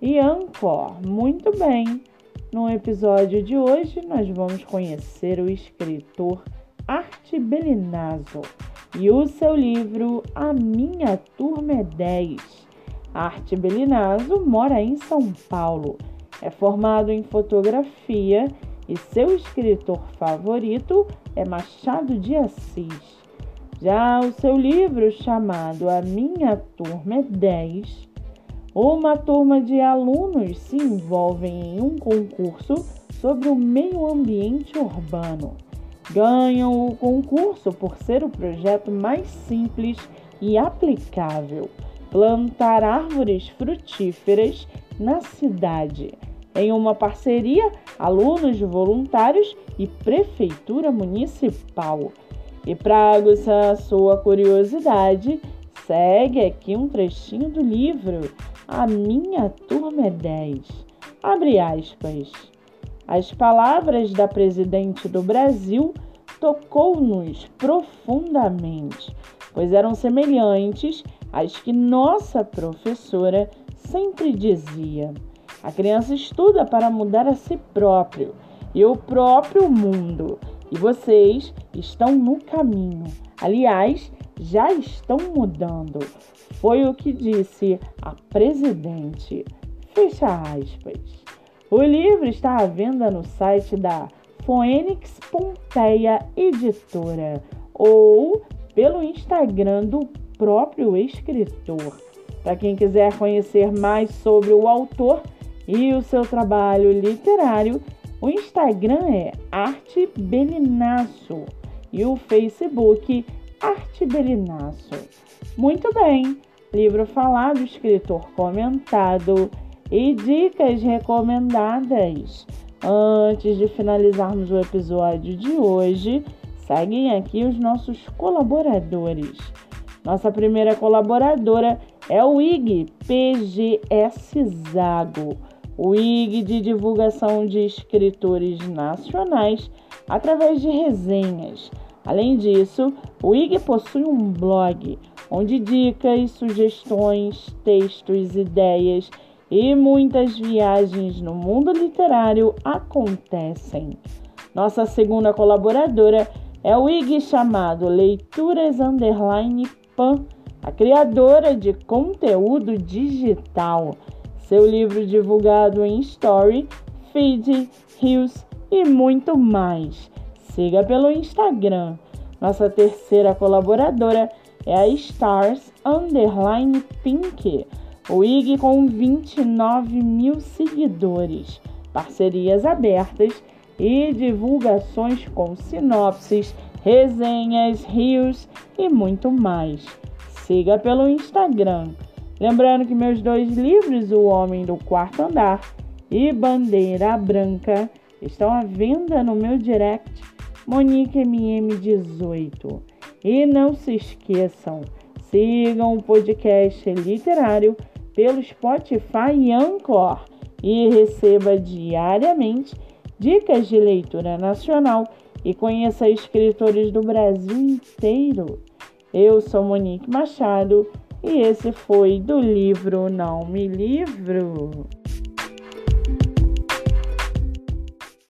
e Anchor. Muito bem! No episódio de hoje, nós vamos conhecer o escritor Arte Belinazzo e o seu livro A Minha Turma é 10. Arte Belinazzo mora em São Paulo, é formado em fotografia e seu escritor favorito é Machado de Assis. Já o seu livro chamado A Minha Turma é 10 uma turma de alunos se envolvem em um concurso sobre o meio ambiente urbano. Ganham o concurso por ser o projeto mais simples e aplicável plantar árvores frutíferas na cidade. Em uma parceria, alunos voluntários e prefeitura municipal. E para aguçar a sua curiosidade, segue aqui um trechinho do livro a minha turma é 10. Abre aspas. As palavras da presidente do Brasil tocou-nos profundamente, pois eram semelhantes às que nossa professora sempre dizia. A criança estuda para mudar a si próprio e o próprio mundo, e vocês estão no caminho. Aliás, já estão mudando. Foi o que disse a presidente. Fecha aspas. O livro está à venda no site da Phoenix Pompeia Editora ou pelo Instagram do próprio escritor. Para quem quiser conhecer mais sobre o autor e o seu trabalho literário, o Instagram é Arte Belinaço e o Facebook Arte Belinaço. Muito bem, livro falado, escritor comentado e dicas recomendadas. Antes de finalizarmos o episódio de hoje, seguem aqui os nossos colaboradores. Nossa primeira colaboradora é o IG PGS Zago, o IG de divulgação de escritores nacionais através de resenhas Além disso, o IG possui um blog onde dicas, sugestões, textos, ideias e muitas viagens no mundo literário acontecem. Nossa segunda colaboradora é o IG chamado Leituras Underline Pan, a criadora de conteúdo digital. Seu livro divulgado em Story, Feed, Reels e muito mais siga pelo Instagram. Nossa terceira colaboradora é a Stars Underline Pink, o IG com 29 mil seguidores, parcerias abertas e divulgações com sinopses, resenhas, rios e muito mais. Siga pelo Instagram. Lembrando que meus dois livros, O Homem do Quarto Andar e Bandeira Branca, estão à venda no meu direct Monique MM18. E não se esqueçam, sigam o podcast literário pelo Spotify e Anchor e receba diariamente dicas de leitura nacional e conheça escritores do Brasil inteiro. Eu sou Monique Machado e esse foi do livro Não Me Livro.